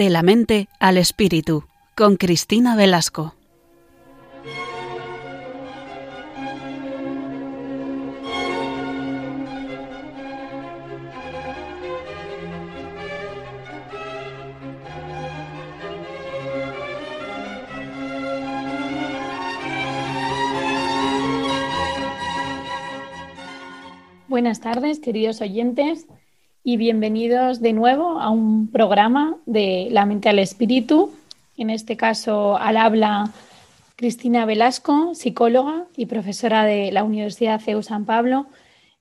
De la mente al espíritu, con Cristina Velasco. Buenas tardes, queridos oyentes, y bienvenidos de nuevo a un programa de La mente al espíritu. En este caso, al habla Cristina Velasco, psicóloga y profesora de la Universidad CEU San Pablo,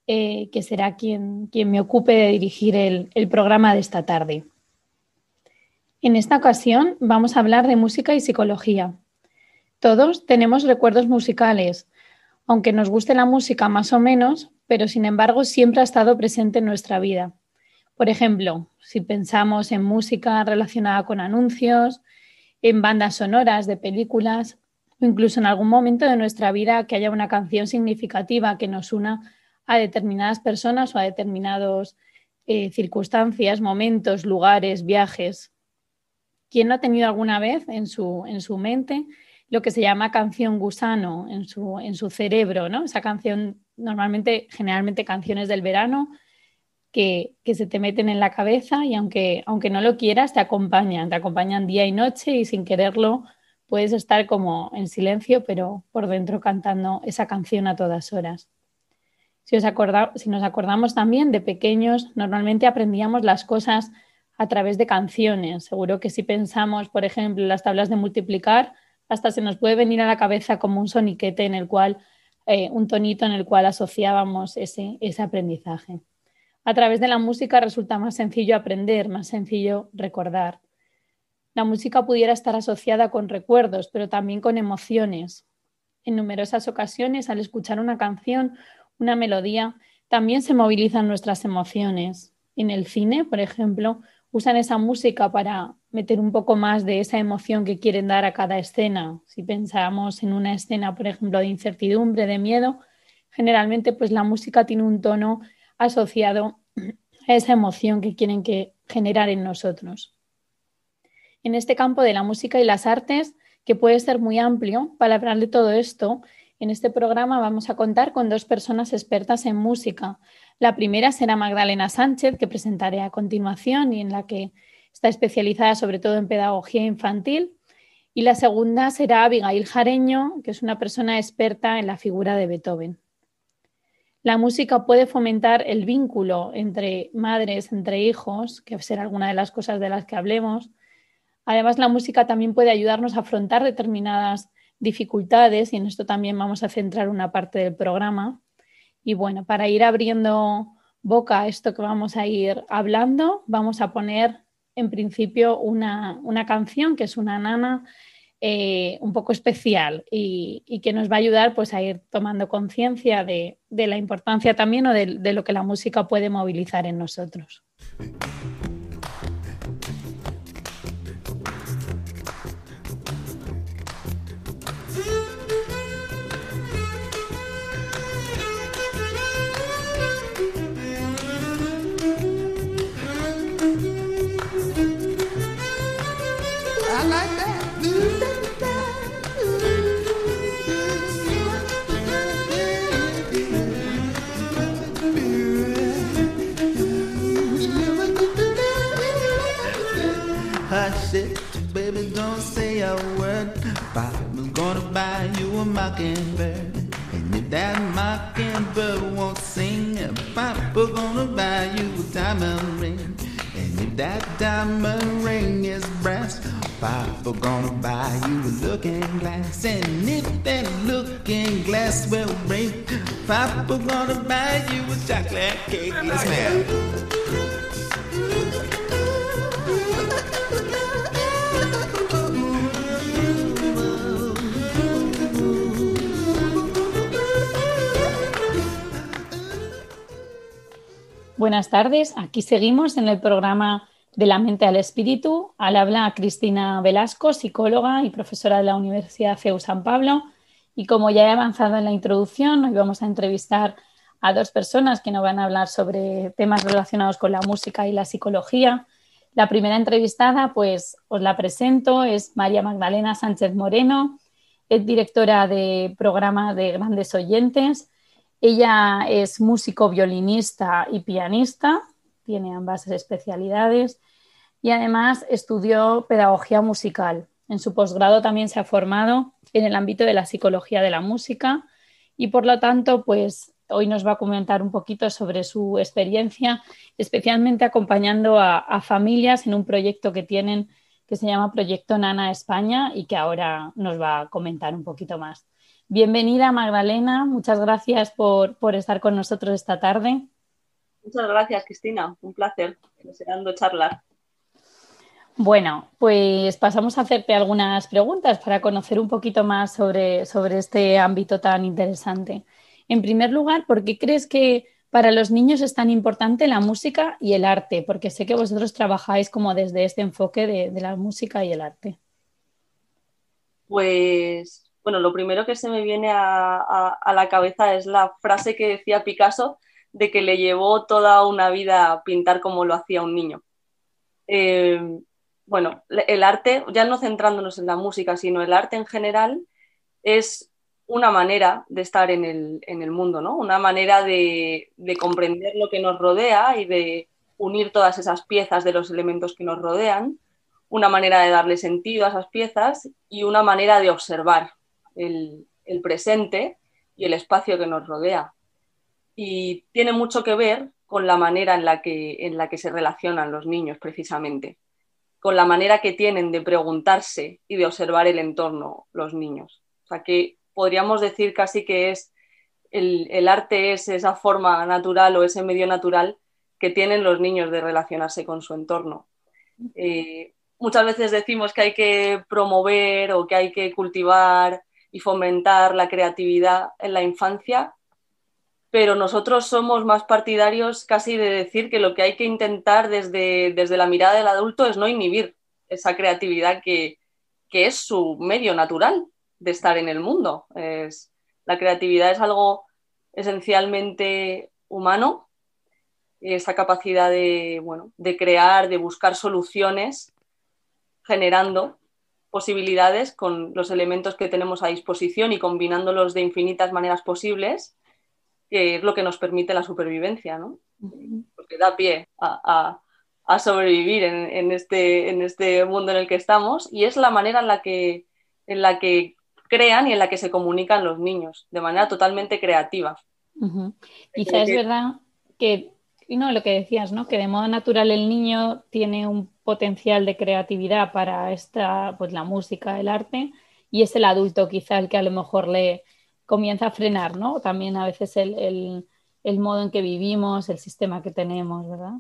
eh, que será quien, quien, me ocupe de dirigir el, el programa de esta tarde. En esta ocasión vamos a hablar de música y psicología. Todos tenemos recuerdos musicales. Aunque nos guste la música más o menos, pero sin embargo siempre ha estado presente en nuestra vida. Por ejemplo, si pensamos en música relacionada con anuncios, en bandas sonoras de películas, o incluso en algún momento de nuestra vida que haya una canción significativa que nos una a determinadas personas o a determinadas eh, circunstancias, momentos, lugares, viajes. ¿Quién no ha tenido alguna vez en su, en su mente lo que se llama canción gusano en su, en su cerebro, ¿no? Esa canción, normalmente, generalmente canciones del verano, que, se te meten en la cabeza y aunque, aunque no lo quieras, te acompañan, te acompañan día y noche y sin quererlo puedes estar como en silencio, pero por dentro cantando esa canción a todas horas. Si, os acorda, si nos acordamos también de pequeños, normalmente aprendíamos las cosas a través de canciones. Seguro que si pensamos, por ejemplo, en las tablas de multiplicar, hasta se nos puede venir a la cabeza como un soniquete en el cual, eh, un tonito en el cual asociábamos ese, ese aprendizaje. A través de la música resulta más sencillo aprender, más sencillo recordar. La música pudiera estar asociada con recuerdos, pero también con emociones. En numerosas ocasiones, al escuchar una canción, una melodía, también se movilizan nuestras emociones. En el cine, por ejemplo, usan esa música para meter un poco más de esa emoción que quieren dar a cada escena. Si pensamos en una escena, por ejemplo, de incertidumbre, de miedo, generalmente pues la música tiene un tono asociado a esa emoción que quieren que generar en nosotros. En este campo de la música y las artes, que puede ser muy amplio, para hablar de todo esto, en este programa vamos a contar con dos personas expertas en música. La primera será Magdalena Sánchez, que presentaré a continuación y en la que está especializada sobre todo en pedagogía infantil. Y la segunda será Abigail Jareño, que es una persona experta en la figura de Beethoven. La música puede fomentar el vínculo entre madres, entre hijos, que será alguna de las cosas de las que hablemos. Además, la música también puede ayudarnos a afrontar determinadas dificultades y en esto también vamos a centrar una parte del programa. Y bueno, para ir abriendo boca a esto que vamos a ir hablando, vamos a poner en principio una, canción que es una nana eh, un poco especial y, que nos va a ayudar pues, a ir tomando conciencia de, la importancia también o de lo que la música puede movilizar en nosotros. Baby, don't say a word. Papa's gonna buy you a mockingbird. And if that mockingbird won't sing, Papa's gonna buy you a diamond ring. And if that diamond ring is brass, Papa gonna buy you a looking glass. And if that looking glass will break, Papa gonna buy you a chocolate cake. Yes, Buenas tardes, aquí seguimos en el programa de la mente al espíritu. Al habla Cristina Velasco, psicóloga y profesora de la Universidad CEU San Pablo. Y como ya he avanzado en la introducción, hoy vamos a entrevistar a dos personas que nos van a hablar sobre temas relacionados con la música y la psicología. La primera entrevistada, pues os la presento, es María Magdalena Sánchez Moreno, es directora de programa de grandes oyentes. Ella es músico, violinista y pianista, tiene ambas especialidades y además estudió pedagogía musical. En su posgrado también se ha formado en el ámbito de la psicología de la música y por lo tanto, pues hoy nos va a comentar un poquito sobre su experiencia, especialmente acompañando a, familias en un proyecto que tienen que se llama Proyecto Nana España y que ahora nos va a comentar un poquito más. Bienvenida Magdalena, muchas gracias por, por estar con nosotros esta tarde. Muchas gracias Cristina, un placer, deseando charlar. Bueno, pues pasamos a hacerte algunas preguntas para conocer un poquito más sobre, sobre este ámbito tan interesante. En primer lugar, ¿por qué crees que para los niños es tan importante la música y el arte? Porque sé que vosotros trabajáis como desde este enfoque de, la música y el arte. Pues, bueno, lo primero que se me viene a, la cabeza es la frase que decía Picasso de que le llevó toda una vida pintar como lo hacía un niño. Eh, bueno, el arte, ya no centrándonos en la música, sino el arte en general, es una manera de estar en el, mundo, ¿no? Una manera de, comprender lo que nos rodea y de unir todas esas piezas de los elementos que nos rodean, una manera de darle sentido a esas piezas y una manera de observar el, presente y el espacio que nos rodea. Y tiene mucho que ver con la manera en la que, en la que se relacionan los niños, precisamente, con la manera que tienen de preguntarse y de observar el entorno los niños. O sea, que podríamos decir casi que es el, arte es esa forma natural o ese medio natural que tienen los niños de relacionarse con su entorno. Eh, muchas veces decimos que hay que promover o que hay que cultivar y fomentar la creatividad en la infancia, pero nosotros somos más partidarios casi de decir que lo que hay que intentar desde, desde la mirada del adulto es no inhibir esa creatividad que, que es su medio natural de estar en el mundo. Es, la creatividad es algo esencialmente humano, esa capacidad de, bueno, de crear, de buscar soluciones, generando posibilidades con los elementos que tenemos a disposición y combinándolos de infinitas maneras posibles, que es lo que nos permite la supervivencia, ¿no? Porque da pie a, sobrevivir en, este, en este mundo en el que estamos y es la manera en la que, en la que crean y en la que se comunican los niños de manera totalmente creativa. Quizá es verdad que, no, lo que decías, ¿no? Que de modo natural el niño tiene un potencial de creatividad para esta, pues la música, el arte, y es el adulto quizá el que a lo mejor le comienza a frenar, ¿no? También a veces el, el modo en que vivimos, el sistema que tenemos, ¿verdad?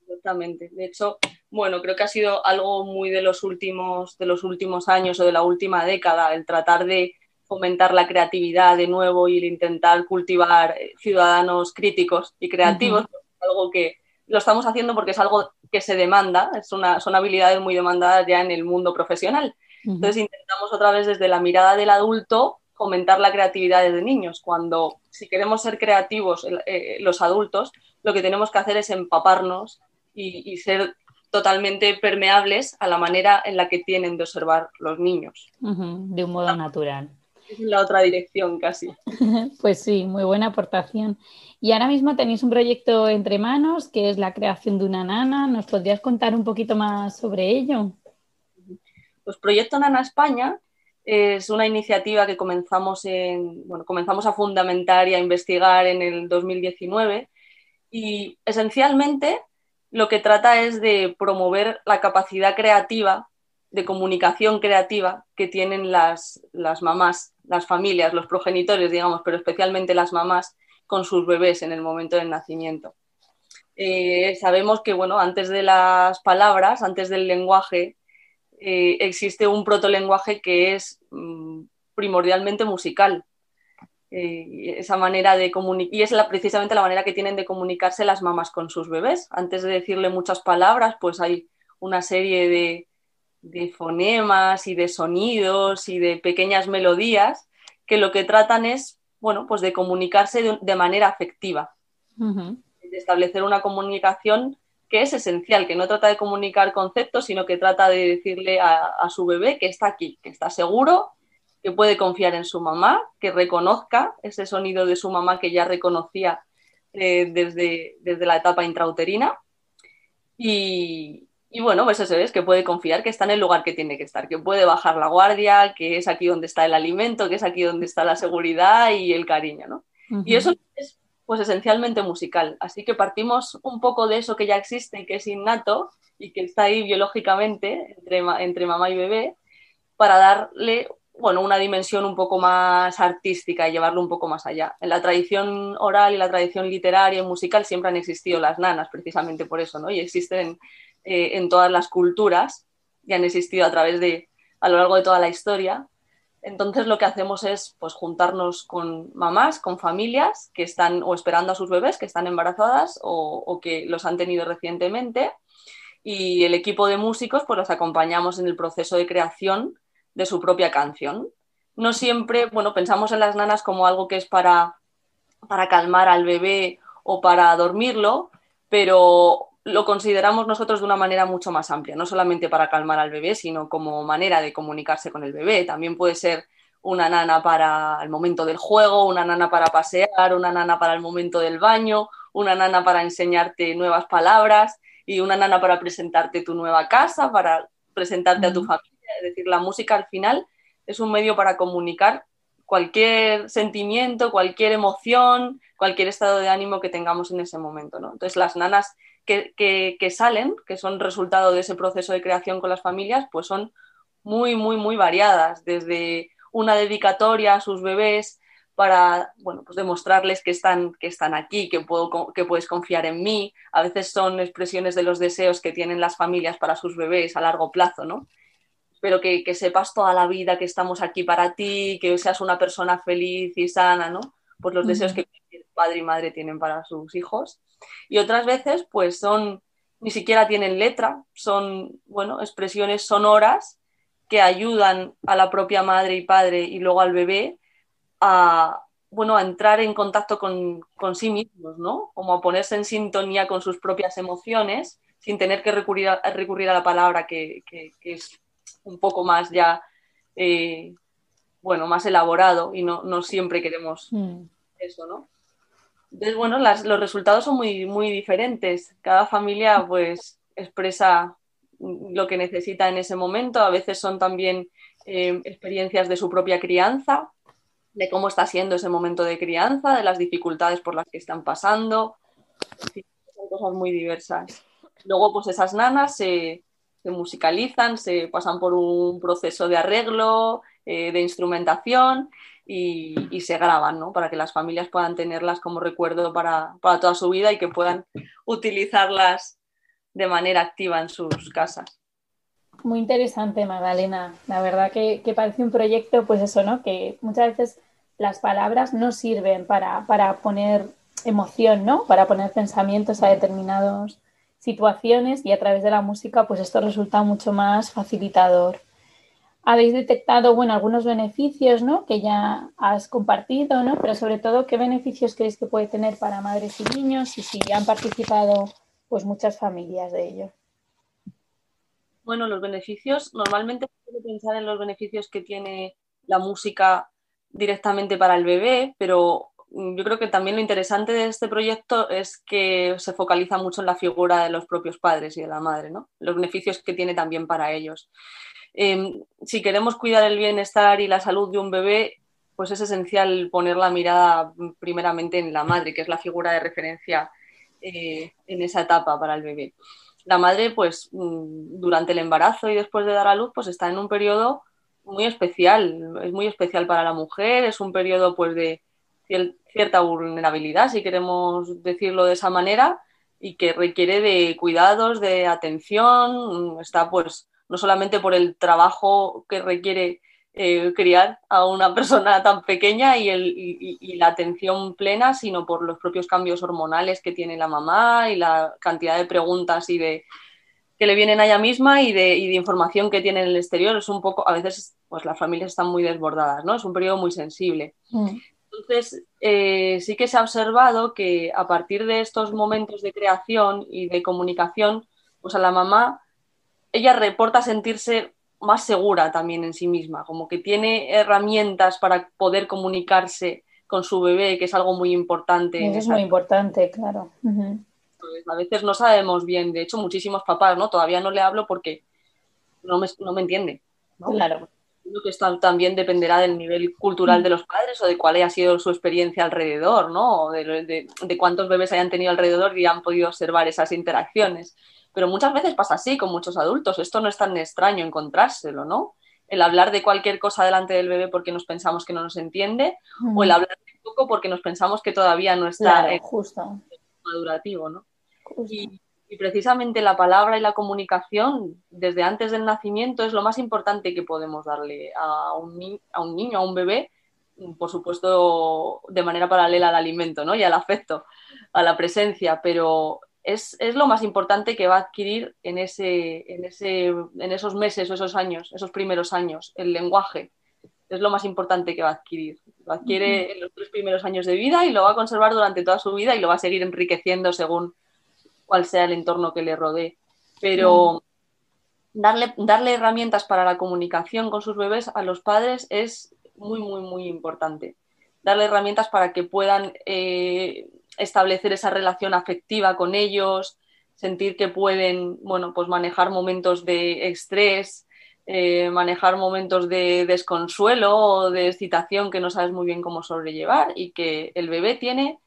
Exactamente. De hecho, bueno, creo que ha sido algo muy de los últimos, de los últimos años o de la última década, el tratar de fomentar la creatividad de nuevo y el intentar cultivar eh, ciudadanos críticos y creativos, algo que lo estamos haciendo porque es algo que se demanda, es una, son habilidades muy demandadas ya en el mundo profesional. Entonces intentamos otra vez desde la mirada del adulto fomentar la creatividad desde niños, cuando si queremos ser creativos eh, los adultos, lo que tenemos que hacer es empaparnos y ser totalmente permeables a la manera en la que tienen de observar los niños. de un modo natural. Es la otra dirección casi. pues sí, muy buena aportación. Y ahora mismo tenéis un proyecto entre manos que es la creación de una nana. ¿Nos podrías contar un poquito más sobre ello? Pues Proyecto Nana España es una iniciativa que comenzamos, en, bueno, comenzamos a fundamentar y a investigar en el 2019 y esencialmente lo que trata es de promover la capacidad creativa, de comunicación creativa que tienen las, las mamás, las familias, los progenitores, digamos, pero especialmente las mamás con sus bebés en el momento del nacimiento. Eh, sabemos que, bueno, antes de las palabras, antes del lenguaje, eh, existe un protolenguaje que es mm, primordialmente musical. Eh, esa manera de comunicar, y es precisamente la manera que tienen de comunicarse las mamás con sus bebés. Antes de decirle muchas palabras, pues hay una serie de, fonemas y de sonidos y de pequeñas melodías que lo que tratan es, bueno, pues de comunicarse de, manera afectiva, de establecer una comunicación que es esencial, que no trata de comunicar conceptos, sino que trata de decirle a, a su bebé que está aquí, que está seguro, que puede confiar en su mamá, que reconozca ese sonido de su mamá que ya reconocía eh, desde, desde la etapa intrauterina. Y, y bueno, pues eso es, que puede confiar que está en el lugar que tiene que estar, que puede bajar la guardia, que es aquí donde está el alimento, que es aquí donde está la seguridad y el cariño, ¿no? Y eso es pues esencialmente musical. Así que partimos un poco de eso que ya existe y que es innato y que está ahí biológicamente entre, entre mamá y bebé para darle bueno, una dimensión un poco más artística y llevarlo un poco más allá. En la tradición oral y la tradición literaria y musical siempre han existido las nanas, precisamente por eso, ¿no? Y existen eh, en todas las culturas y han existido a través de, a lo largo de toda la historia. Entonces lo que hacemos es pues juntarnos con mamás, con familias que están o esperando a sus bebés, que están embarazadas o, o que los han tenido recientemente y el equipo de músicos pues los acompañamos en el proceso de creación de su propia canción. No siempre, bueno, pensamos en las nanas como algo que es para, para calmar al bebé o para dormirlo, pero lo consideramos nosotros de una manera mucho más amplia, no solamente para calmar al bebé, sino como manera de comunicarse con el bebé. También puede ser una nana para el momento del juego, una nana para pasear, una nana para el momento del baño, una nana para enseñarte nuevas palabras y una nana para presentarte tu nueva casa, para presentarte a tu familia. Es decir, la música al final es un medio para comunicar cualquier sentimiento, cualquier emoción, cualquier estado de ánimo que tengamos en ese momento. ¿no? Entonces, las nanas que, que, que, salen, que son resultado de ese proceso de creación con las familias, pues son muy, muy, muy variadas, desde una dedicatoria a sus bebés para bueno, pues demostrarles que están, que están aquí, que, puedo, que puedes confiar en mí. A veces son expresiones de los deseos que tienen las familias para sus bebés a largo plazo, ¿no? Pero que, que sepas toda la vida que estamos aquí para ti, que seas una persona feliz y sana, ¿no? Pues los deseos que padre y madre tienen para sus hijos. Y otras veces, pues son, ni siquiera tienen letra, son, bueno, expresiones sonoras que ayudan a la propia madre y padre y luego al bebé a, bueno, a entrar en contacto con, con, sí mismos, ¿no? Como a ponerse en sintonía con sus propias emociones sin tener que recurrir a, recurrir a la palabra que, que, que, es un poco más ya, eh, bueno, más elaborado y no, no siempre queremos mm. eso, ¿no? Entonces, bueno, los resultados son muy, muy diferentes. Cada familia, pues, expresa lo que necesita en ese momento. A veces son también eh, experiencias de su propia crianza, de cómo está siendo ese momento de crianza, de las dificultades por las que están pasando. Son cosas muy diversas. Luego, pues esas nanas se, se musicalizan, se pasan por un proceso de arreglo, eh, de instrumentación y, y, se graban, ¿no? Para que las familias puedan tenerlas como recuerdo para, para toda su vida y que puedan utilizarlas de manera activa en sus casas. Muy interesante, Magdalena. La verdad que, que, parece un proyecto, pues eso, ¿no? Que muchas veces las palabras no sirven para, para poner emoción, ¿no? Para poner pensamientos a determinadas situaciones y a través de la música, pues esto resulta mucho más facilitador. Habéis detectado, bueno, algunos beneficios, ¿no? Que ya has compartido, ¿no? Pero sobre todo, ¿qué beneficios creéis que puede tener para madres y niños y si han participado, pues muchas familias de ello? Bueno, los beneficios, normalmente se puede pensar en los beneficios que tiene la música directamente para el bebé, pero yo creo que también lo interesante de este proyecto es que se focaliza mucho en la figura de los propios padres y de la madre, ¿no? Los beneficios que tiene también para ellos. Eh, si queremos cuidar el bienestar y la salud de un bebé, pues es esencial poner la mirada primeramente en la madre, que es la figura de referencia eh, en esa etapa para el bebé la madre, pues durante el embarazo y después de dar a luz, pues está en un periodo muy especial, es muy especial para la mujer, es un periodo pues de cierta vulnerabilidad, si queremos decirlo de esa manera, y que requiere de cuidados, de atención, está pues no solamente por el trabajo que requiere eh, criar a una persona tan pequeña y, la atención plena, sino por los propios cambios hormonales que tiene la mamá y la cantidad de preguntas y de que le vienen a ella misma y de, y de información que tiene en el exterior. Es un poco, a veces, pues las familias están muy desbordadas, ¿no? Es un periodo muy sensible. Mm. Entonces, eh, sí que se ha observado que a partir de estos momentos de creación y de comunicación, pues a la mamá, ella reporta sentirse más segura también en sí misma, como que tiene herramientas para poder comunicarse con su bebé, que es algo muy importante. es muy importante, claro. Pues, a veces no sabemos bien, de hecho muchísimos papás, ¿no? Todavía no le hablo porque no me, no me entiende. Claro. Que esto también dependerá del nivel cultural mm. de los padres o de cuál haya sido su experiencia alrededor, ¿no? De, de, cuántos bebés hayan tenido alrededor y han podido observar esas interacciones. Pero muchas veces pasa así con muchos adultos. Esto no es tan extraño encontrárselo, ¿no? El hablar de cualquier cosa delante del bebé porque nos pensamos que no nos entiende o el mm. hablar de poco porque nos pensamos que todavía no está justo. madurativo, ¿no? Y, precisamente la palabra y la comunicación desde antes del nacimiento es lo más importante que podemos darle a un, a un niño, a un bebé, por supuesto de manera paralela al alimento ¿no? y al afecto, a la presencia, pero es, lo más importante que va a adquirir en, ese, en, ese, en esos meses o esos años, esos primeros años, el lenguaje. Es lo más importante que va a adquirir. Lo adquiere en los tres primeros años de vida y lo va a conservar durante toda su vida y lo va a seguir enriqueciendo según cuál sea el entorno que le rodee. Pero darle, darle herramientas para la comunicación con sus bebés a los padres es muy, muy, muy importante. Darle herramientas para que puedan eh, establecer esa relación afectiva con ellos, sentir que pueden, bueno, pues manejar momentos de estrés, eh, manejar momentos de desconsuelo o de excitación que no sabes muy bien cómo sobrellevar y que el bebé tiene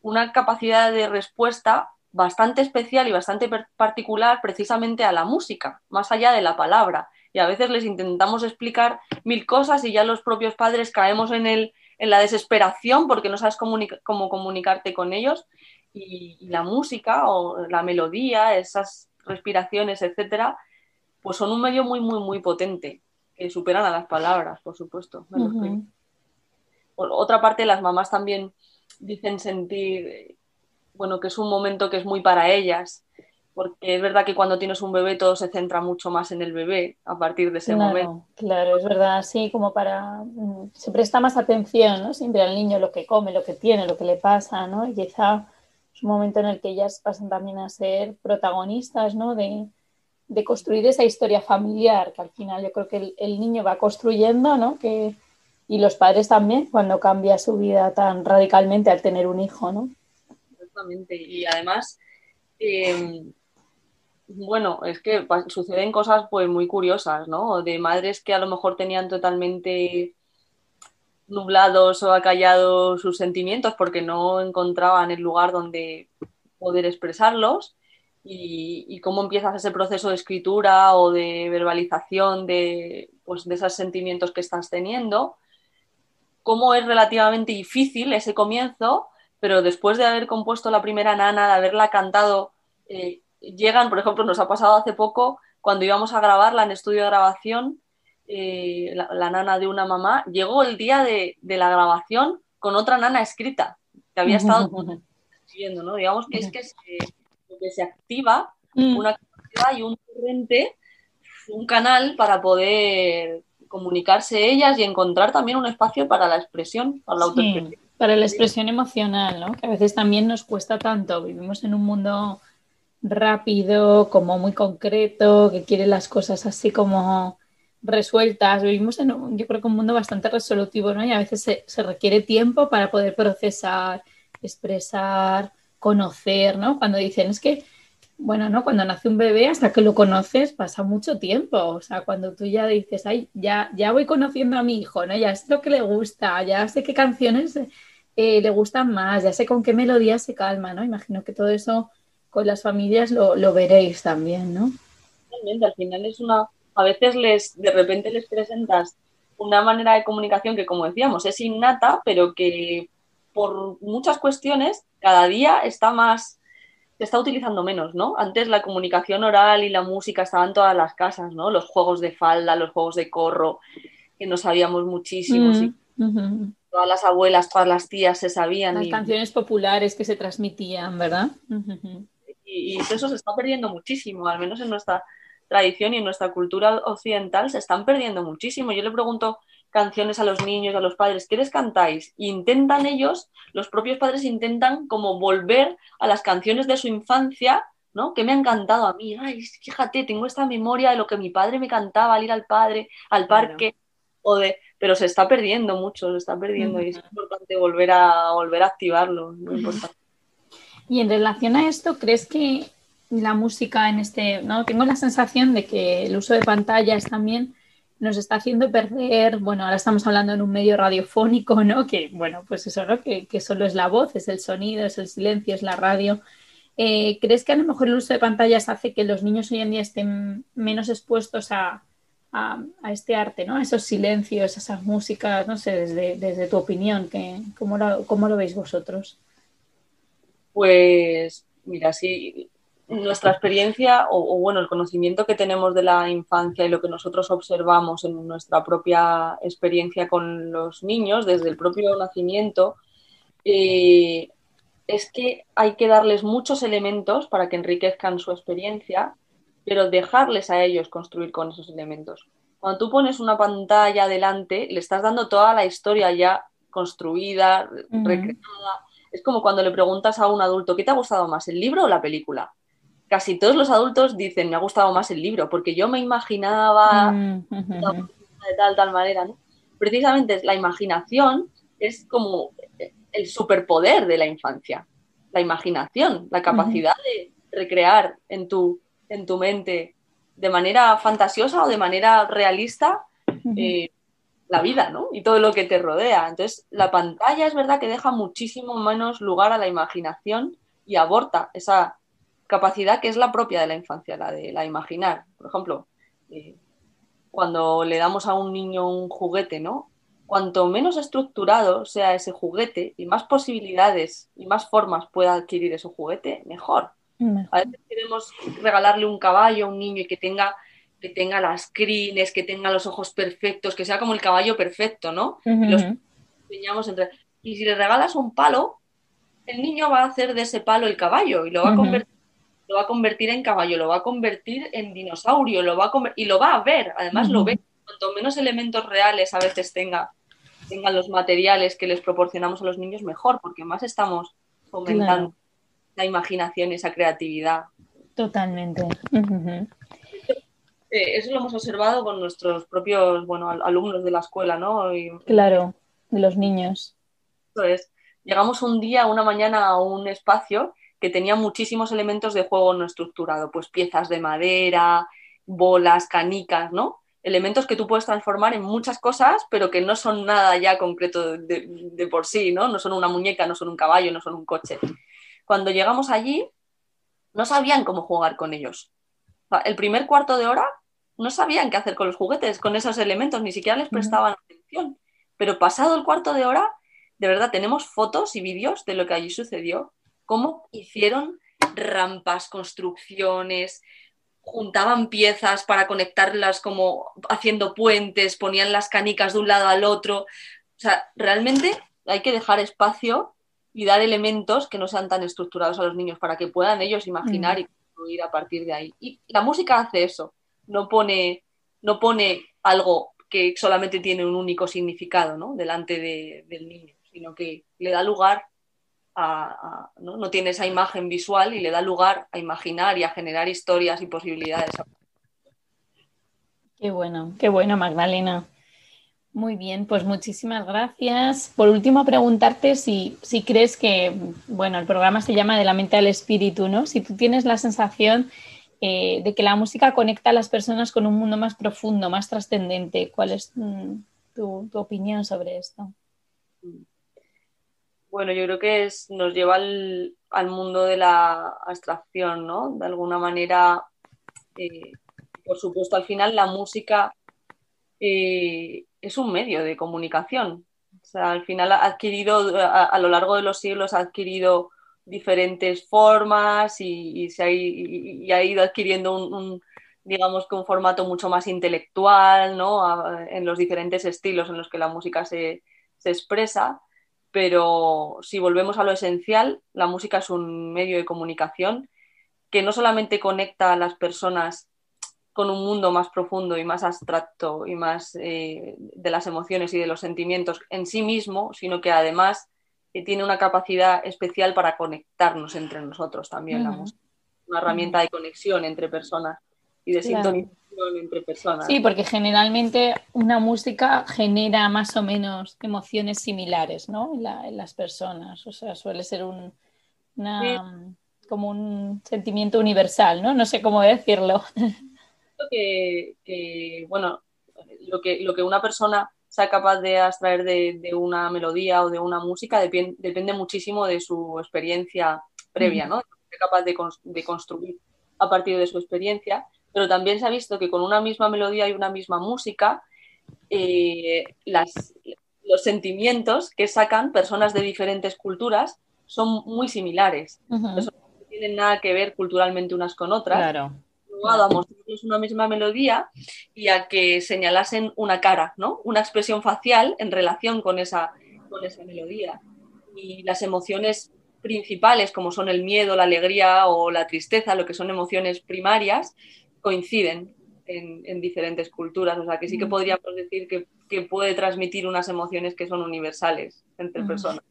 una capacidad de respuesta bastante especial y bastante particular precisamente a la música, más allá de la palabra. Y a veces les intentamos explicar mil cosas y ya los propios padres caemos en, el, en la desesperación porque no sabes cómo comunicarte con ellos. Y, la música o la melodía, esas respiraciones, etcétera, pues son un medio muy, muy, muy potente que superan a las palabras, por supuesto. Por otra parte, las mamás también dicen sentir bueno, que es un momento que es muy para ellas, porque es verdad que cuando tienes un bebé todo se centra mucho más en el bebé a partir de ese momento. Claro, es verdad, así como para... Mm, se presta más atención, ¿no? Siempre al niño lo que come, lo que tiene, lo que le pasa, ¿no? Y quizá es un momento en el que ellas pasan también a ser protagonistas, ¿no? De, construir esa historia familiar, que al final yo creo que el, el niño va construyendo, ¿no? Que, y los padres también, cuando cambia su vida tan radicalmente al tener un hijo, ¿no? Y además, em, bueno, es que suceden cosas pues muy curiosas, ¿no? De madres que a lo mejor tenían totalmente nublados o acallados sus sentimientos porque no encontraban el lugar donde poder expresarlos. Y, cómo empiezas ese proceso de escritura o de verbalización de, pues, de esos sentimientos que estás teniendo, cómo es relativamente difícil ese comienzo pero después de haber compuesto la primera nana, de haberla cantado, eh, llegan, por ejemplo, nos ha pasado hace poco, cuando íbamos a grabarla en estudio de grabación, eh, la, nana de una mamá, llegó el día de, la grabación con otra nana escrita, que había estado escribiendo, ¿no? Digamos que es que se, activa mm. una capacidad y un torrente, un canal para poder comunicarse ellas y encontrar también un espacio para la expresión, para la autoexpresión. Para la expresión emocional, ¿no? Que a veces también nos cuesta tanto. Vivimos en un mundo rápido, como muy concreto, que quiere las cosas así como resueltas. Vivimos en, un, yo creo que un mundo bastante resolutivo, ¿no? Y a veces se, requiere tiempo para poder procesar, expresar, conocer, ¿no? Cuando dicen, es que, bueno, ¿no? Cuando nace un bebé, hasta que lo conoces, pasa mucho tiempo. O sea, cuando tú ya dices, ay, ya, ya voy conociendo a mi hijo, ¿no? Ya sé lo que le gusta, ya sé qué canciones eh, le gustan más, ya sé con qué melodía se calma, ¿no? Imagino que todo eso con las familias lo, veréis también, ¿no? Realmente, al final es una, a veces les, de repente les presentas una manera de comunicación que, como decíamos, es innata, pero que por muchas cuestiones cada día está más, se está utilizando menos, ¿no? Antes la comunicación oral y la música estaban en todas las casas, ¿no? Los juegos de falda, los juegos de corro, que no sabíamos muchísimo. Mm, todas las abuelas, todas las tías se sabían. Las canciones populares que se transmitían, ¿verdad? y, eso se está perdiendo muchísimo, al menos en nuestra tradición y en nuestra cultura occidental se están perdiendo muchísimo. Yo le pregunto canciones a los niños, a los padres, ¿qué les cantáis? intentan ellos, los propios padres intentan como volver a las canciones de su infancia, ¿no? Que me han cantado a mí. Ay, fíjate, tengo esta memoria de lo que mi padre me cantaba al ir al padre, al parque, o de, pero se está perdiendo mucho, se está perdiendo y es importante volver a volver a activarlo, muy importante. Y en relación a esto, ¿crees que la música en este, no? Tengo la sensación de que el uso de pantallas también nos está haciendo perder, bueno, ahora estamos hablando en un medio radiofónico, ¿no? Que, bueno, pues eso, ¿no? Que, solo es la voz, es el sonido, es el silencio, es la radio. Eh, ¿Crees que a lo mejor el uso de pantallas hace que los niños hoy en día estén menos expuestos a, este arte, ¿no? A esos silencios, a esas músicas, no sé, desde, desde tu opinión, ¿cómo, lo, ¿cómo lo veis vosotros? Pues, mira, sí, nuestra experiencia o, bueno, el conocimiento que tenemos de la infancia y lo que nosotros observamos en nuestra propia experiencia con los niños desde el propio nacimiento, eh, es que hay que darles muchos elementos para que enriquezcan su experiencia, pero dejarles a ellos construir con esos elementos. Cuando tú pones una pantalla delante, le estás dando toda la historia ya construida, recreada. Es como cuando le preguntas a un adulto, ¿qué te ha gustado más, el libro o la película? casi todos los adultos dicen, me ha gustado más el libro, porque yo me imaginaba mm, de tal, tal manera. ¿no? Precisamente la imaginación es como el superpoder de la infancia, la imaginación, la capacidad de recrear en tu, en tu mente de manera fantasiosa o de manera realista eh, la vida, ¿no? Y todo lo que te rodea. Entonces, la pantalla es verdad que deja muchísimo menos lugar a la imaginación y aborta esa capacidad que es la propia de la infancia, la de la imaginar. Por ejemplo, eh, cuando le damos a un niño un juguete, ¿no? Cuanto menos estructurado sea ese juguete y más posibilidades y más formas pueda adquirir ese juguete, mejor. A veces queremos regalarle un caballo a un niño y que tenga, que tenga las crines, que tenga los ojos perfectos, que sea como el caballo perfecto, ¿no? y, si le regalas un palo, el niño va a hacer de ese palo el caballo y lo va a convertir lo va a convertir en caballo, lo va a convertir en dinosaurio, lo va a y lo va a ver, además lo ve. Cuanto menos elementos reales a veces tenga, tengan los materiales que les proporcionamos a los niños, mejor, porque más estamos fomentando la imaginación y esa creatividad. Totalmente. Eh, eso lo hemos observado con nuestros propios bueno, alumnos de la escuela, ¿no? claro, de los niños. Entonces, llegamos un día, una mañana a un espacio que tenía muchísimos elementos de juego no estructurado, pues piezas de madera, bolas, canicas, ¿no? Elementos que tú puedes transformar en muchas cosas, pero que no son nada ya concreto de, por sí, ¿no? No son una muñeca, no son un caballo, no son un coche. Cuando llegamos allí, no sabían cómo jugar con ellos. el primer cuarto de hora no sabían qué hacer con los juguetes, con esos elementos, ni siquiera les prestaban atención. Pero pasado el cuarto de hora, de verdad, tenemos fotos y vídeos de lo que allí sucedió cómo hicieron rampas, construcciones, juntaban piezas para conectarlas como haciendo puentes, ponían las canicas de un lado al otro. O sea, realmente hay que dejar espacio y dar elementos que no sean tan estructurados a los niños para que puedan ellos imaginar y construir a partir de ahí. Y la música hace eso, no pone, no pone algo que solamente tiene un único significado ¿no? delante del niño, sino que le da lugar ¿no? tiene esa imagen visual y le da lugar a imaginar y a generar historias y posibilidades. Qué bueno, qué bueno, Magdalena. Muy bien, pues muchísimas gracias. Por último, preguntarte si, si crees que, bueno, el programa se llama De la mente al espíritu, ¿no? Si tú tienes la sensación eh, de que la música conecta a las personas con un mundo más profundo, más trascendente. ¿Cuál es mm, tu, opinión sobre esto? Bueno, yo creo que es, nos lleva al, mundo de la abstracción, ¿no? De alguna manera, eh, por supuesto, al final la música eh, es un medio de comunicación. O sea, al final ha adquirido, a, lo largo de los siglos, ha adquirido diferentes formas y, se ha, ido adquiriendo un, digamos un formato mucho más intelectual, ¿no? en los diferentes estilos en los que la música se expresa pero si volvemos a lo esencial, la música es un medio de comunicación que no solamente conecta a las personas con un mundo más profundo y más abstracto y más eh, de las emociones y de los sentimientos en sí mismo, sino que además eh, tiene una capacidad especial para conectarnos entre nosotros también. Una herramienta de conexión entre personas y de sintonización entre personas. Sí, porque generalmente una música genera más o menos emociones similares ¿no? en, las personas. O sea, suele ser un, como un sentimiento universal, ¿no? No sé cómo decirlo. que, bueno, lo que, lo que una persona sea capaz de extraer de, una melodía o de una música depende muchísimo de su experiencia previa, ¿no? De capaz de, construir a partir de su experiencia, pero también se ha visto que con una misma melodía y una misma música, eh, las, los sentimientos que sacan personas de diferentes culturas son muy similares. no tienen nada que ver culturalmente unas con otras. Claro a mostrarles una misma melodía y a que señalasen una cara, ¿no? Una expresión facial en relación con esa, con esa melodía. Y las emociones principales, como son el miedo, la alegría o la tristeza, lo que son emociones primarias, coinciden en, diferentes culturas. O sea, que sí que mm. podríamos decir que, puede transmitir unas emociones que son universales entre personas.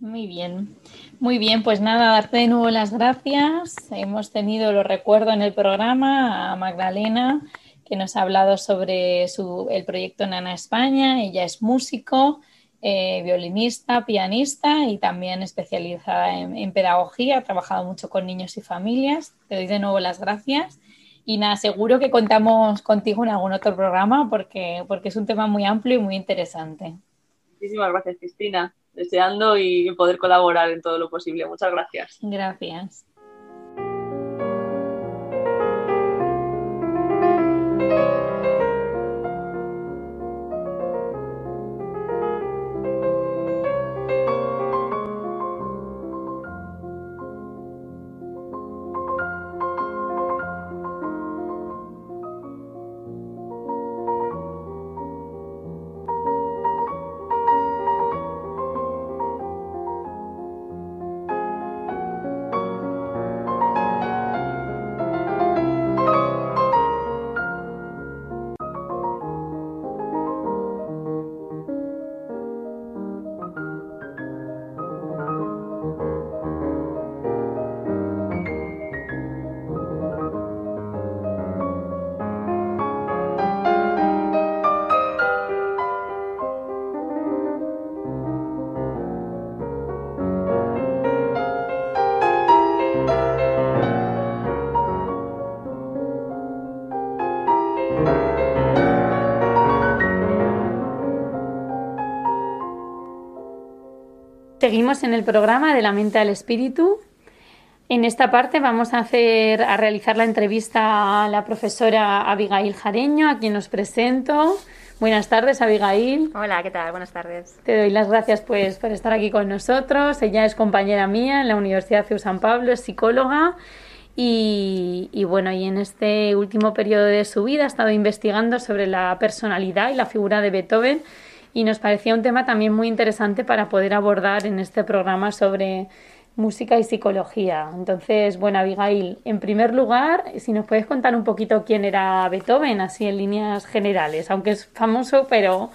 Muy bien, muy bien, pues nada, darte de nuevo las gracias. Hemos tenido, lo recuerdo en el programa, a Magdalena, que nos ha hablado sobre el proyecto Nana España. Ella es músico, eh, violinista, pianista y también especializada en, pedagogía. Ha trabajado mucho con niños y familias. Te doy de nuevo las gracias. Y nada, seguro que contamos contigo en algún otro programa porque, porque es un tema muy amplio y muy interesante. Muchísimas gracias, Cristina deseando y poder colaborar en todo lo posible. Muchas gracias. Gracias. Seguimos en el programa de la mente al espíritu. En esta parte vamos a hacer a realizar la entrevista a la profesora Abigail Jareño, a quien os presento. Buenas tardes, Abigail. Hola, ¿qué tal? Buenas tardes. Te doy las gracias pues por estar aquí con nosotros. Ella es compañera mía en la Universidad de San Pablo, es psicóloga y, y, bueno, y en este último periodo de su vida ha estado investigando sobre la personalidad y la figura de Beethoven y nos parecía un tema también muy interesante para poder abordar en este programa sobre música y psicología. Entonces, bueno, Abigail, en primer lugar, si nos puedes contar un poquito quién era Beethoven, así en líneas generales, aunque es famoso, pero...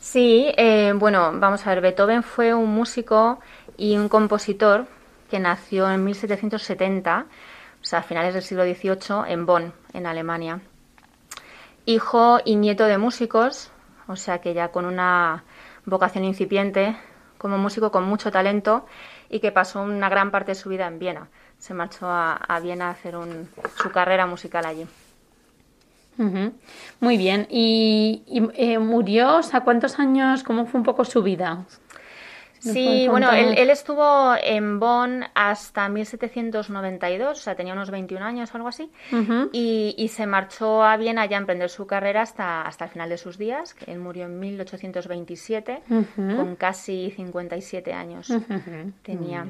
Sí, eh, bueno, vamos a ver, Beethoven fue un músico y un compositor que nació en 1770, o sea, a finales del siglo XVIII, en Bonn, en Alemania. Hijo y nieto de músicos, o sea que ya con una vocación incipiente, como músico con mucho talento y que pasó una gran parte de su vida en Viena. Se marchó a, Viena a hacer su carrera musical allí. Muy bien. ¿Y, eh, murió? Sea, ¿cuántos años? ¿Cómo fue un poco su vida? Sí, bueno, él, estuvo en Bonn hasta 1792, o sea, tenía unos 21 años o algo así, y, se marchó a Viena ya a emprender su carrera hasta, hasta el final de sus días, que él murió en 1827, con casi 57 años. Tenía.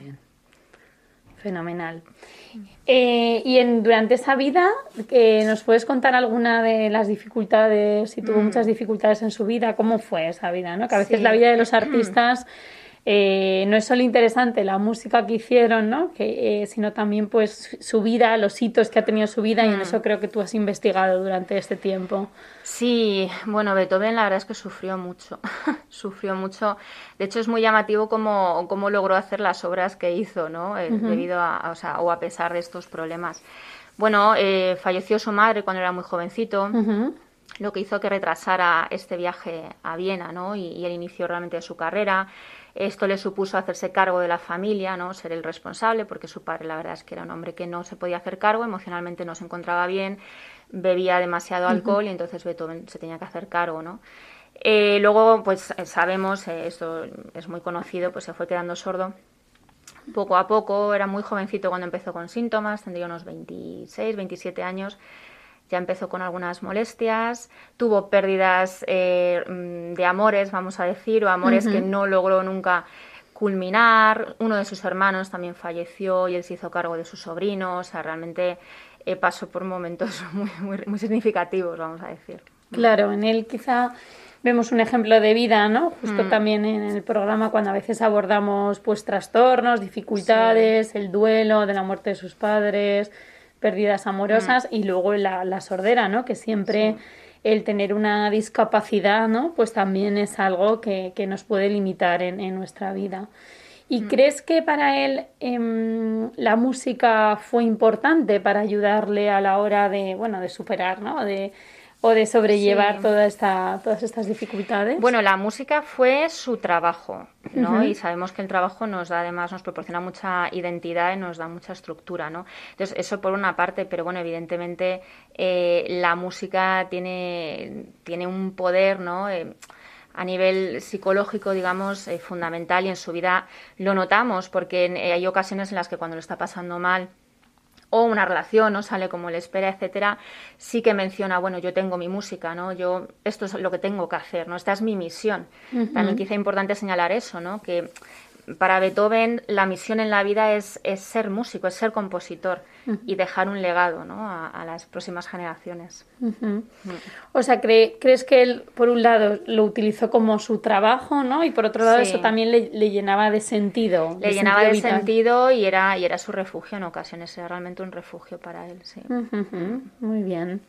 Fenomenal. Eh, y en, durante esa vida, eh, ¿nos puedes contar alguna de las dificultades, si tuvo mm. muchas dificultades en su vida? ¿Cómo fue esa vida? ¿no? Que a veces la vida de los artistas eh, no es solo interesante la música que hicieron, ¿no? Que, eh, sino también pues su vida, los hitos que ha tenido su vida y en Mm. eso creo que tú has investigado durante este tiempo. Sí, bueno, Beethoven la verdad es que sufrió mucho, sufrió mucho. De hecho, es muy llamativo cómo, cómo logró hacer las obras que hizo, ¿no? Eh, Debido a, a- o sea, o a pesar de estos problemas. Bueno, falleció su madre cuando era muy jovencito, lo que hizo que retrasara este viaje a Viena, ¿no? Y, y el inicio realmente de su carrera. Esto le supuso hacerse cargo de la familia, ¿no? Ser el responsable, porque su padre, la verdad es que era un hombre que no se podía hacer cargo, emocionalmente no se encontraba bien, bebía demasiado alcohol y entonces Beethoven se tenía que hacer cargo, ¿no? Eh, luego, pues eh, sabemos, eh, esto es muy conocido, pues se fue quedando sordo poco a poco, era muy jovencito cuando empezó con síntomas, tendría unos 26, 27 años, ya empezó con algunas molestias, tuvo pérdidas eh, mm, de amores, vamos a decir, o amores que no logró nunca culminar, uno de sus hermanos también falleció y él se hizo cargo de sus sobrinos, o sea, realmente eh, pasó por momentos muy, muy, muy significativos, vamos a decir. Claro, en él quizá vemos un ejemplo de vida, ¿no? Justo Mm. también en el programa cuando a veces abordamos pues trastornos, dificultades, el duelo de la muerte de sus padres, pérdidas amorosas Mm. y luego la, la sordera, ¿no? Que siempre el tener una discapacidad, ¿no? Pues también es algo que, que nos puede limitar en, en nuestra vida. ¿Y Mm. crees que para él em, la música fue importante para ayudarle a la hora de, bueno, de superar, ¿no? De, o de sobrellevar Sí. toda esta, todas estas dificultades. Bueno, la música fue su trabajo, ¿no? Y sabemos que el trabajo nos da, además, nos proporciona mucha identidad y nos da mucha estructura, ¿no? Entonces, eso por una parte, pero bueno, evidentemente eh, la música tiene, tiene un poder, ¿no? Eh, a nivel psicológico, digamos, eh, fundamental y en su vida lo notamos porque en- eh, hay ocasiones en las que cuando lo está pasando mal, o una relación no sale como le espera, etcétera, sí que menciona, bueno, yo tengo mi música, ¿no? Yo esto es lo que tengo que hacer, ¿no? Esta es mi misión. También quizá importante señalar eso, ¿no? Que para Beethoven la misión en la vida es, es ser músico, es ser compositor y dejar un legado, ¿no? A, a las próximas generaciones. Ujú. O sea, cree- ¿crees que él, por un lado, lo utilizó como su trabajo, ¿no? Y por otro lado, Sí. eso también le, le llenaba de sentido. Le llenaba de vital. sentido y era, y era su refugio en ocasiones, era realmente un refugio para él, sí. Muy bien,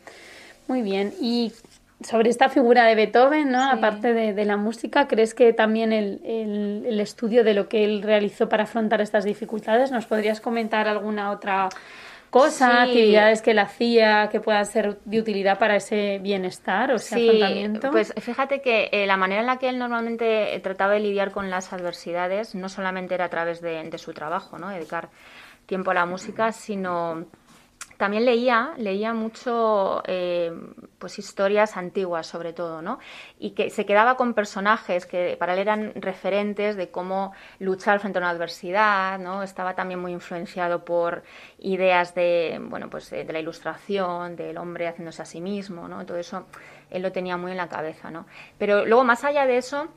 muy bien. Y sobre esta figura de Beethoven, ¿no? Sí. Aparte de, de la música, ¿crees que también el, el- el estudio de lo que él realizó para afrontar estas dificultades, nos podrías comentar alguna otra cosa, Sí. actividades que él hacía que puedan ser de utilidad para ese bienestar o ese Sí, afrontamiento? pues fíjate que eh, la manera en la que él normalmente trataba de lidiar con las adversidades no solamente era a través de, de su trabajo, ¿no? Dedicar tiempo a la música, sino también leía, leía mucho eh, pues historias antiguas sobre todo, ¿no? Y que se quedaba con personajes que para él eran referentes de cómo luchar frente a una adversidad, ¿no? Estaba también muy influenciado por ideas de, bueno, pues de, de la ilustración, del hombre haciéndose a sí mismo, ¿no? Todo eso él lo tenía muy en la cabeza, ¿no? Pero luego más allá de eso,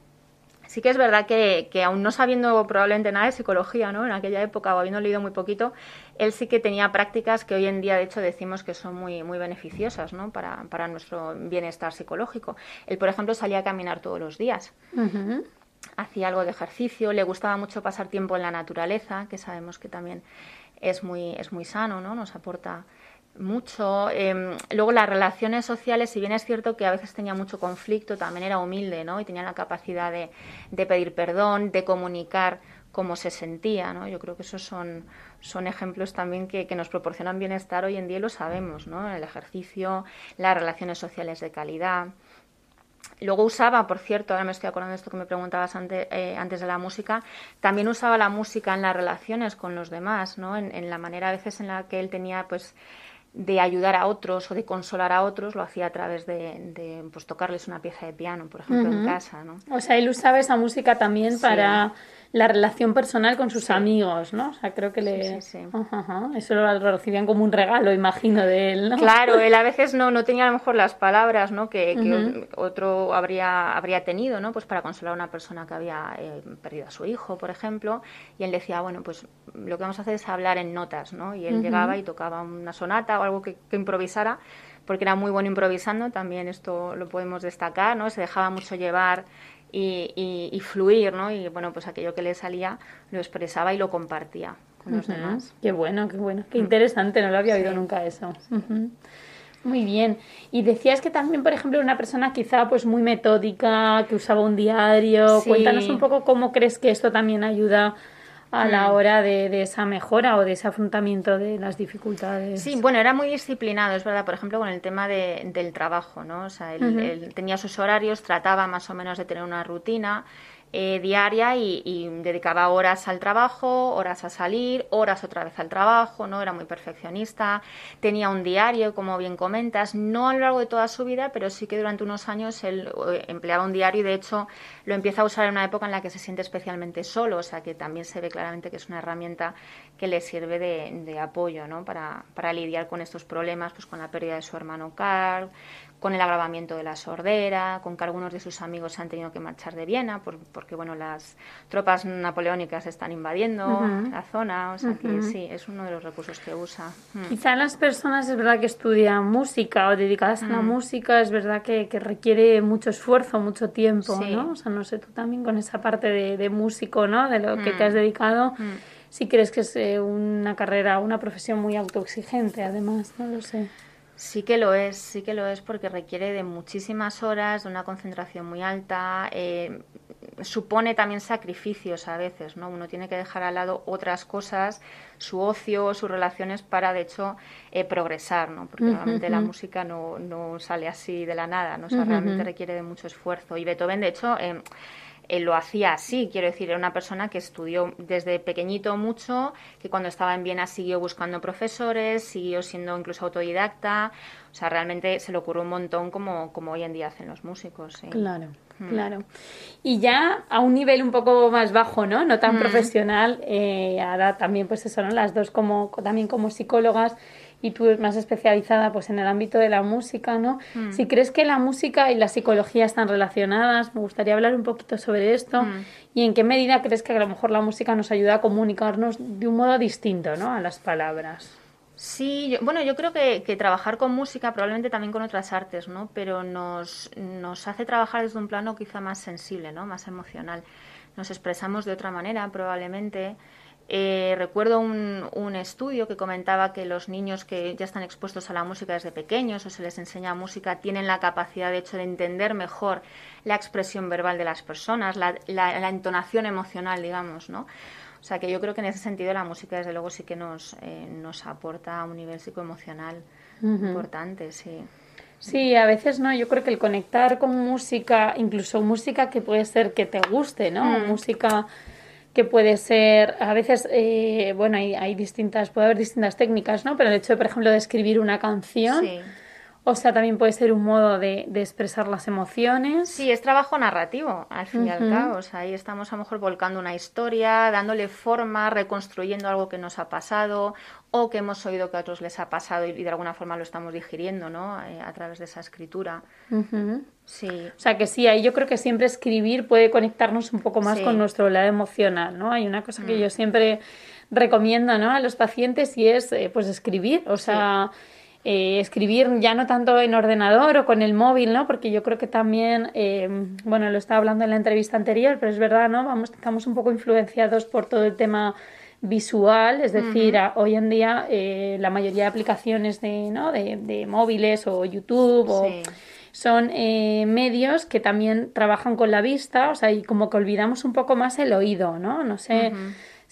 Sí que es verdad que, que aún no sabiendo probablemente nada de psicología, ¿no? En aquella época o habiendo leído muy poquito, él sí que tenía prácticas que hoy en día, de hecho, decimos que son muy, muy beneficiosas, ¿no? Para, para nuestro bienestar psicológico. Él, por ejemplo, salía a caminar todos los días. Hacía algo de ejercicio, le gustaba mucho pasar tiempo en la naturaleza, que sabemos que también es muy, es muy sano, ¿no? Nos aporta mucho. Eh, luego las relaciones sociales, si bien es cierto que a veces tenía mucho conflicto, también era humilde, ¿no? Y tenía la capacidad de, de pedir perdón, de comunicar cómo se sentía, ¿no? Yo creo que esos son, son ejemplos también que, que nos proporcionan bienestar hoy en día lo sabemos, ¿no? El ejercicio, las relaciones sociales de calidad. Luego usaba, por cierto, ahora me estoy acordando de esto que me preguntabas antes, eh, antes de la música, también usaba la música en las relaciones con los demás, ¿no? En, en la manera a veces en la que él tenía, pues, de ayudar a otros o de consolar a otros, lo hacía a través de, de, pues, tocarles una pieza de piano, por ejemplo, en casa, ¿no? O sea, él usaba esa música también Sí. para la relación personal con sus Sí. amigos, ¿no? O sea, creo que le... Sí, sí, sí. Ajá, ajá. Eso lo recibían como un regalo, imagino, de él, ¿no? Claro, él a veces no, no tenía a lo mejor las palabras ¿no? que, otro habría, habría tenido ¿no? pues para consolar a una persona que había eh, perdido a su hijo, por ejemplo, y él decía, bueno, pues lo que vamos a hacer es hablar en notas, ¿no? Y él llegaba y tocaba una sonata o algo que, que improvisara, porque era muy bueno improvisando, también esto lo podemos destacar, ¿no? Se dejaba mucho llevar y, fluir, ¿no? Y bueno, pues aquello que le salía lo expresaba y lo compartía con los demás. Qué bueno, qué bueno, qué interesante, no lo había oído nunca eso. Muy bien. Y decías que también, por ejemplo, una persona quizá pues muy metódica, que usaba un diario. Cuéntanos un poco cómo crees que esto también ayuda a la mm. hora de, esa mejora o de ese afrontamiento de las dificultades. Sí, bueno, era muy disciplinado, es verdad, por ejemplo, con el tema del trabajo, ¿no? O sea, él, tenía sus horarios, trataba más o menos de tener una rutina eh, diaria y, dedicaba horas al trabajo, horas a salir, horas otra vez al trabajo, ¿no? Era muy perfeccionista, tenía un diario, como bien comentas, no a lo largo de toda su vida, pero sí que durante unos años él eh, empleaba un diario y de hecho lo empieza a usar en una época en la que se siente especialmente solo, o sea que también se ve claramente que es una herramienta que le sirve de, apoyo, ¿no? Para, lidiar con estos problemas, pues con la pérdida de su hermano Carl, con el agravamiento de la sordera, con que algunos de sus amigos han tenido que marchar de Viena porque bueno las tropas napoleónicas están invadiendo la zona, o sea que sí, es uno de los recursos que usa. Mm. Quizá las personas es verdad que estudian música o dedicadas a la mm. música, es verdad que, requiere mucho esfuerzo, mucho tiempo, ¿no? O sea, no sé, tú también con esa parte de, músico, ¿no? De lo que te has mm. dedicado. Si crees que es eh, una carrera, una profesión muy autoexigente, además, no lo sé. Sí que lo es, sí que lo es porque requiere de muchísimas horas, de una concentración muy alta, eh, supone también sacrificios a veces, ¿no? Uno tiene que dejar al lado otras cosas, su ocio, sus relaciones para, de hecho, eh, progresar, ¿no? Porque normalmente la música no, no, sale así de la nada, ¿no? O sea, realmente requiere de mucho esfuerzo. Y Beethoven, de hecho, eh, él lo hacía así, quiero decir, era una persona que estudió desde pequeñito mucho, que cuando estaba en Viena siguió buscando profesores, siguió siendo incluso autodidacta, o sea, realmente se le ocurrió un montón como, como hoy en día hacen los músicos. Claro. Mm. Claro. Y ya a un nivel un poco más bajo, ¿no? No tan mm. profesional, eh, ahora también pues eso, ¿no? Las dos como, también como psicólogas, y tú más especializada pues en el ámbito de la música, ¿no? Mm. Si crees que la música y la psicología están relacionadas, me gustaría hablar un poquito sobre esto mm. y en qué medida crees que a lo mejor la música nos ayuda a comunicarnos de un modo distinto, ¿no? A las palabras. Sí, bueno, yo creo que, que, trabajar con música, probablemente también con otras artes, ¿no? Pero nos, nos hace trabajar desde un plano quizá más sensible, ¿no? Más emocional. Nos expresamos de otra manera, probablemente. Eh, recuerdo un, un, estudio que comentaba que los niños que ya están expuestos a la música desde pequeños o se les enseña música tienen la capacidad, de hecho, de entender mejor la expresión verbal de las personas, la, la, entonación emocional, digamos, ¿no? O sea que yo creo que en ese sentido la música, desde luego, sí que nos, eh, nos aporta un nivel psicoemocional importante, sí. Sí, a veces no, yo creo que el conectar con música, incluso música que puede ser que te guste, ¿no? Mm. Música que puede ser, a veces, eh, bueno, hay, hay, distintas, puede haber distintas técnicas, ¿no? Pero el hecho, por ejemplo, de escribir una canción, o sea, también puede ser un modo de, de, expresar las emociones. Sí, es trabajo narrativo, al fin y al cabo. O sea, ahí estamos a lo mejor volcando una historia, dándole forma, reconstruyendo algo que nos ha pasado o que hemos oído que a otros les ha pasado y, de alguna forma lo estamos digiriendo, ¿no? Eh, a través de esa escritura. Sí. O sea que sí, ahí yo creo que siempre escribir puede conectarnos un poco más con nuestro lado emocional, ¿no? Hay una cosa que mm. yo siempre recomiendo, ¿no? A los pacientes y es, eh, pues, escribir. O sea... Eh, escribir ya no tanto en ordenador o con el móvil, ¿no? Porque yo creo que también, eh, bueno, lo estaba hablando en la entrevista anterior, pero es verdad, ¿no? Vamos, estamos un poco influenciados por todo el tema visual, es decir, hoy en día eh, la mayoría de aplicaciones de, ¿no? de, móviles o YouTube o son medios que también trabajan con la vista, o sea, y como que olvidamos un poco más el oído, ¿no? No sé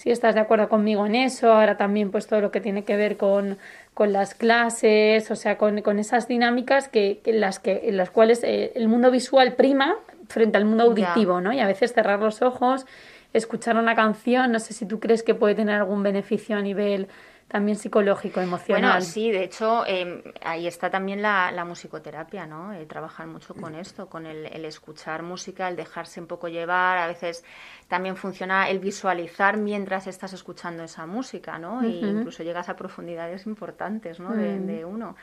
si estás de acuerdo conmigo en eso, ahora también pues todo lo que tiene que ver con con las clases, o sea, con, con esas dinámicas que, las que, en las cuales eh, el mundo visual prima frente al mundo auditivo, ¿no? Y a veces cerrar los ojos, escuchar una canción, no sé si tú crees que puede tener algún beneficio a nivel también psicológico, emocional. Bueno, sí, de hecho, em, ahí está también la, la musicoterapia, ¿no? Eh, trabajar mucho con esto, con el, el, escuchar música, el dejarse un poco llevar, a veces también funciona el visualizar mientras estás escuchando esa música, ¿no? E incluso llegas a profundidades importantes, ¿no? de, mm. de uno.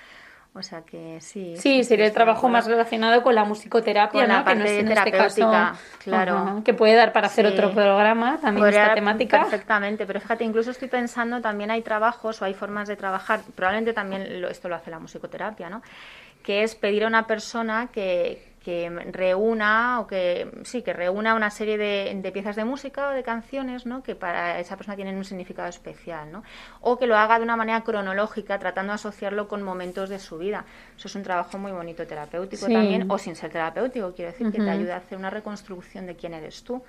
O sea que sí. Sí, sería el trabajo más relacionado con la musicoterapia, con la ¿no? parte que no este terapéutica, claro. que puede dar para hacer otro programa también esta temática. Perfectamente, pero fíjate, incluso estoy pensando, también hay trabajos o hay formas de trabajar, probablemente también esto lo hace la musicoterapia, ¿no? Que es pedir a una persona que, que reúna o que sí que reúna una serie de, piezas de música o de canciones ¿no? que para esa persona tienen un significado especial ¿no? o que lo haga de una manera cronológica tratando de asociarlo con momentos de su vida. Eso es un trabajo muy bonito terapéutico también o sin ser terapéutico quiero decir que te ayuda a hacer una reconstrucción de quién eres tú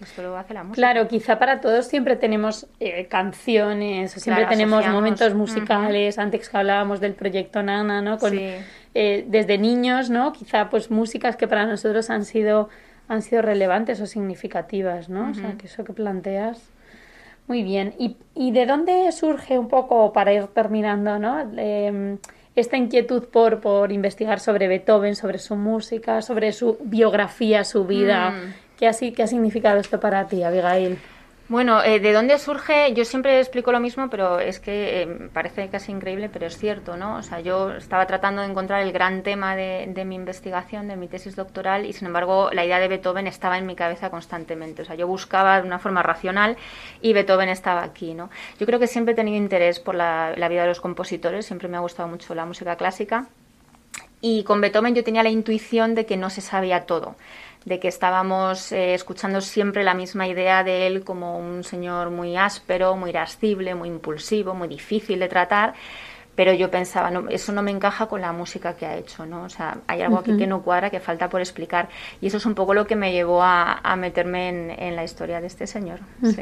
esto lo hace la música. Claro quizá para todos siempre tenemos eh, canciones siempre tenemos momentos musicales antes que hablábamos del proyecto Nana no con eh, desde niños, ¿no? Quizá pues músicas que para nosotros han sido, han sido relevantes o significativas, ¿no? O sea, que eso que planteas. Muy bien. ¿Y, ¿Y, de dónde surge un poco, para ir terminando, ¿no? Em, esta inquietud por, por investigar sobre Beethoven, sobre su música, sobre su biografía, su vida? Mm. ¿Qué, ha, ¿Qué ha significado esto para ti, Abigail? Bueno, eh, ¿de dónde surge? Yo siempre explico lo mismo, pero es que eh, parece casi increíble, pero es cierto, ¿no? O sea, yo estaba tratando de encontrar el gran tema de, mi investigación, de mi tesis doctoral, y sin embargo la idea de Beethoven estaba en mi cabeza constantemente. O sea, yo buscaba de una forma racional y Beethoven estaba aquí, ¿no? Yo creo que siempre he tenido interés por la, la vida de los compositores, siempre me ha gustado mucho la música clásica, y con Beethoven yo tenía la intuición de que no se sabía todo de que estábamos eh, escuchando siempre la misma idea de él como un señor muy áspero, muy irascible, muy impulsivo, muy difícil de tratar pero yo pensaba, no, eso no me encaja con la música que ha hecho, ¿no? O sea, hay algo aquí que no cuadra, que falta por explicar. Y eso es un poco lo que me llevó a, meterme en, la historia de este señor.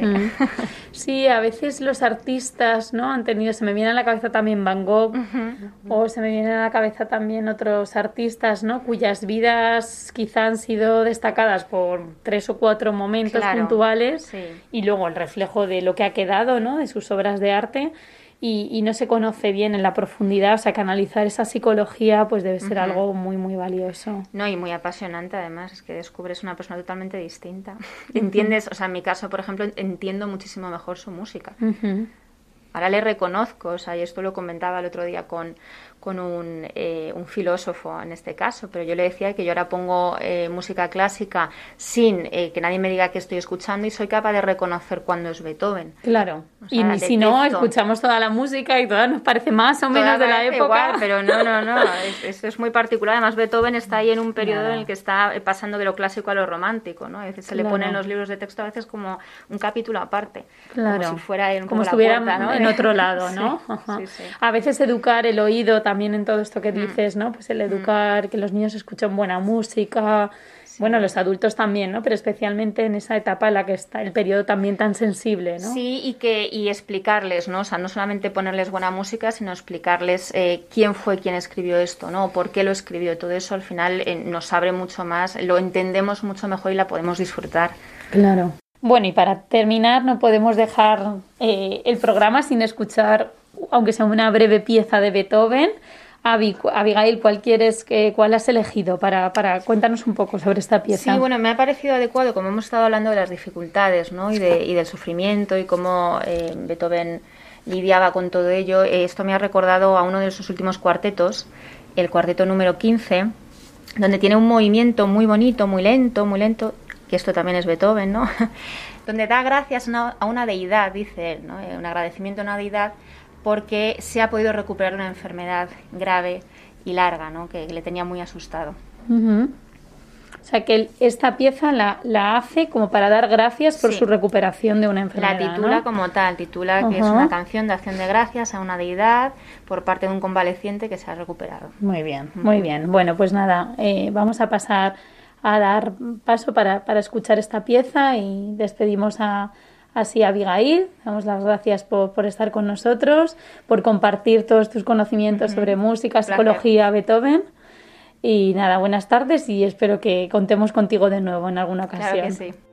Sí. a veces los artistas, ¿no? Han tenido, se me viene a la cabeza también Van Gogh, o se me viene a la cabeza también otros artistas, ¿no? Cuyas vidas quizá han sido destacadas por tres o cuatro momentos puntuales y luego el reflejo de lo que ha quedado, ¿no? De sus obras de arte y, no se conoce bien en la profundidad, o sea que analizar esa psicología pues debe ser algo muy muy valioso. No, y muy apasionante además, es que descubres una persona totalmente distinta. Entiendes, o sea, en mi caso, por ejemplo, entiendo muchísimo mejor su música. Ahora le reconozco, o sea, y esto lo comentaba el otro día con, con un, eh, un, filósofo en este caso, pero yo le decía que yo ahora pongo eh, música clásica sin eh, que nadie me diga que estoy escuchando y soy capaz de reconocer cuando es Beethoven. Claro. y si no, escuchamos toda la música y toda nos parece más o menos de la época. Igual, pero no, no, no. Esto es, muy particular. Además, Beethoven está ahí en un periodo en el que está pasando de lo clásico a lo romántico, ¿no? A veces se le ponen los libros de texto a veces como un capítulo aparte. Claro. Como si fuera en, como, estuviera en otro lado, ¿no? a veces educar el oído también en todo esto que mm. dices, ¿no? Pues el mm. educar, que los niños escuchen buena música, bueno, los adultos también, ¿no? Pero especialmente en esa etapa en la que está el periodo también tan sensible, ¿no? Sí, y que y explicarles, ¿no? O sea, no solamente ponerles buena música, sino explicarles eh, quién fue quien escribió esto, ¿no? por qué lo escribió. Todo eso al final eh, nos abre mucho más, lo entendemos mucho mejor y la podemos disfrutar. Claro. Bueno, y para terminar, no podemos dejar eh, el programa sin escuchar, aunque sea una breve pieza de Beethoven, Abigail, ¿cuál quieres, que, cuál has elegido para, para cuéntanos un poco sobre esta pieza? Sí, bueno, me ha parecido adecuado, como hemos estado hablando de las dificultades, ¿no? Y, de, y del sufrimiento y cómo eh, Beethoven lidiaba con todo ello. Eh, esto me ha recordado a uno de sus últimos cuartetos, el cuarteto número 15, donde tiene un movimiento muy bonito, muy lento, muy lento, que esto también es Beethoven, ¿no? donde da gracias a una deidad, dice él, ¿no? Eh, un agradecimiento a una deidad porque se ha podido recuperar una enfermedad grave y larga, ¿no? que le tenía muy asustado. O sea, que esta pieza la, la, hace como para dar gracias por su recuperación de una enfermedad. La titula como tal, titula que es una canción de acción de gracias a una deidad por parte de un convaleciente que se ha recuperado. Muy bien, muy bien. Bueno, pues nada, eh, vamos a pasar a dar paso para, para escuchar esta pieza y despedimos a, Así, Abigail, damos las gracias por, estar con nosotros, por compartir todos tus conocimientos sobre música, psicología, Beethoven. Y nada, buenas tardes y espero que contemos contigo de nuevo en alguna ocasión. Claro que sí.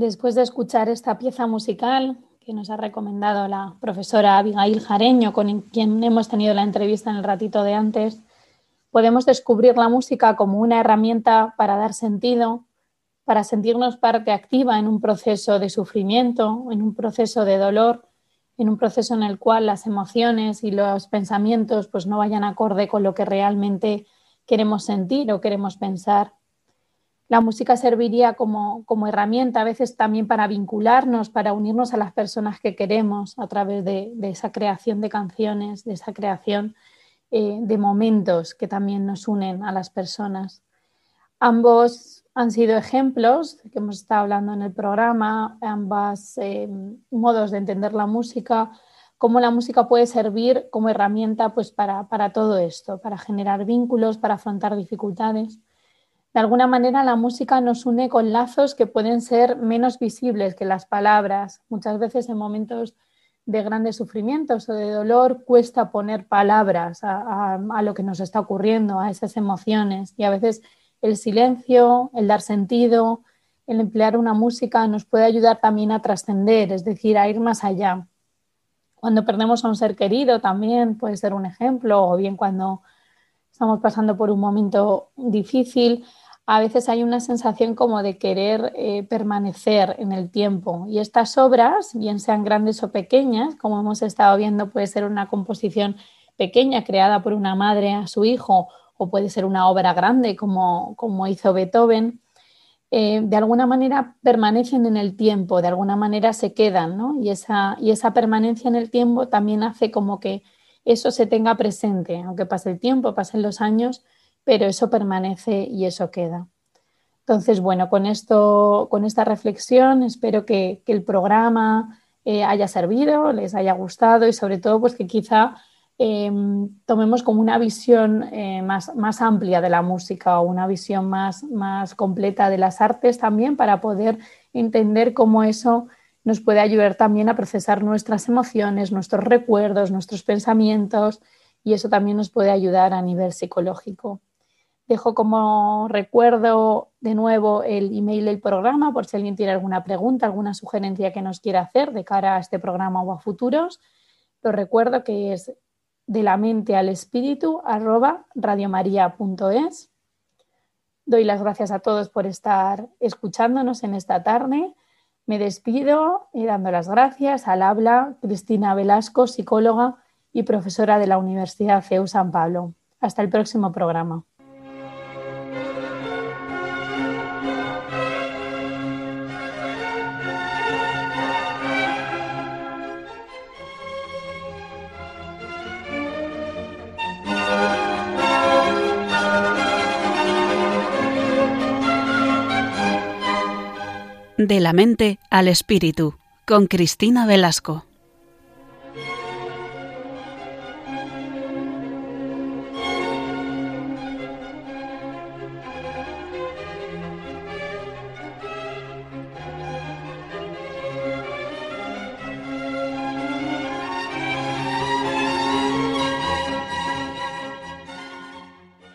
Después de escuchar esta pieza musical que nos ha recomendado la profesora Abigail Jareño, con quien hemos tenido la entrevista en el ratito de antes, podemos descubrir la música como una herramienta para dar sentido, para sentirnos parte activa en un proceso de sufrimiento, en un proceso de dolor, en un proceso en el cual las emociones y los pensamientos pues no vayan acorde con lo que realmente queremos sentir o queremos pensar. La música serviría como, herramienta a veces también para vincularnos, para unirnos a las personas que queremos a través de, esa creación de canciones, de esa creación eh, de momentos que también nos unen a las personas. Ambos han sido ejemplos que hemos estado hablando en el programa, ambos eh, modos de entender la música, cómo la música puede servir como herramienta pues, para, para todo esto, para generar vínculos, para afrontar dificultades. De alguna manera la música nos une con lazos que pueden ser menos visibles que las palabras. Muchas veces en momentos de grandes sufrimientos o de dolor cuesta poner palabras a, lo que nos está ocurriendo, a esas emociones. Y a veces el silencio, el dar sentido, el emplear una música nos puede ayudar también a trascender, es decir, a ir más allá. Cuando perdemos a un ser querido también puede ser un ejemplo, o bien cuando estamos pasando por un momento difícil, a veces hay una sensación como de querer eh, permanecer en el tiempo. Y estas obras, bien sean grandes o pequeñas, como hemos estado viendo, puede ser una composición pequeña creada por una madre a su hijo o puede ser una obra grande como, como hizo Beethoven, eh, de alguna manera permanecen en el tiempo, de alguna manera se quedan, ¿no? Y esa, y esa permanencia en el tiempo también hace como que eso se tenga presente, aunque pase el tiempo, pasen los años, pero eso permanece y eso queda. Entonces, bueno, con esto, con esta reflexión, espero que, el programa eh, haya servido, les haya gustado y sobre todo, pues que quizá em, tomemos como una visión eh, más, más, amplia de la música o una visión más, más completa de las artes también para poder entender cómo eso nos puede ayudar también a procesar nuestras emociones, nuestros recuerdos, nuestros pensamientos y eso también nos puede ayudar a nivel psicológico. Dejo como recuerdo de nuevo el email del programa por si alguien tiene alguna pregunta, alguna sugerencia que nos quiera hacer de cara a este programa o a futuros. Lo recuerdo que es de la mente al espíritu arroba radiomaria.es. Doy las gracias a todos por estar escuchándonos en esta tarde. Me despido y dando las gracias al habla Cristina Velasco, psicóloga y profesora de la Universidad CEU San Pablo. Hasta el próximo programa. De la mente al espíritu, con Cristina Velasco.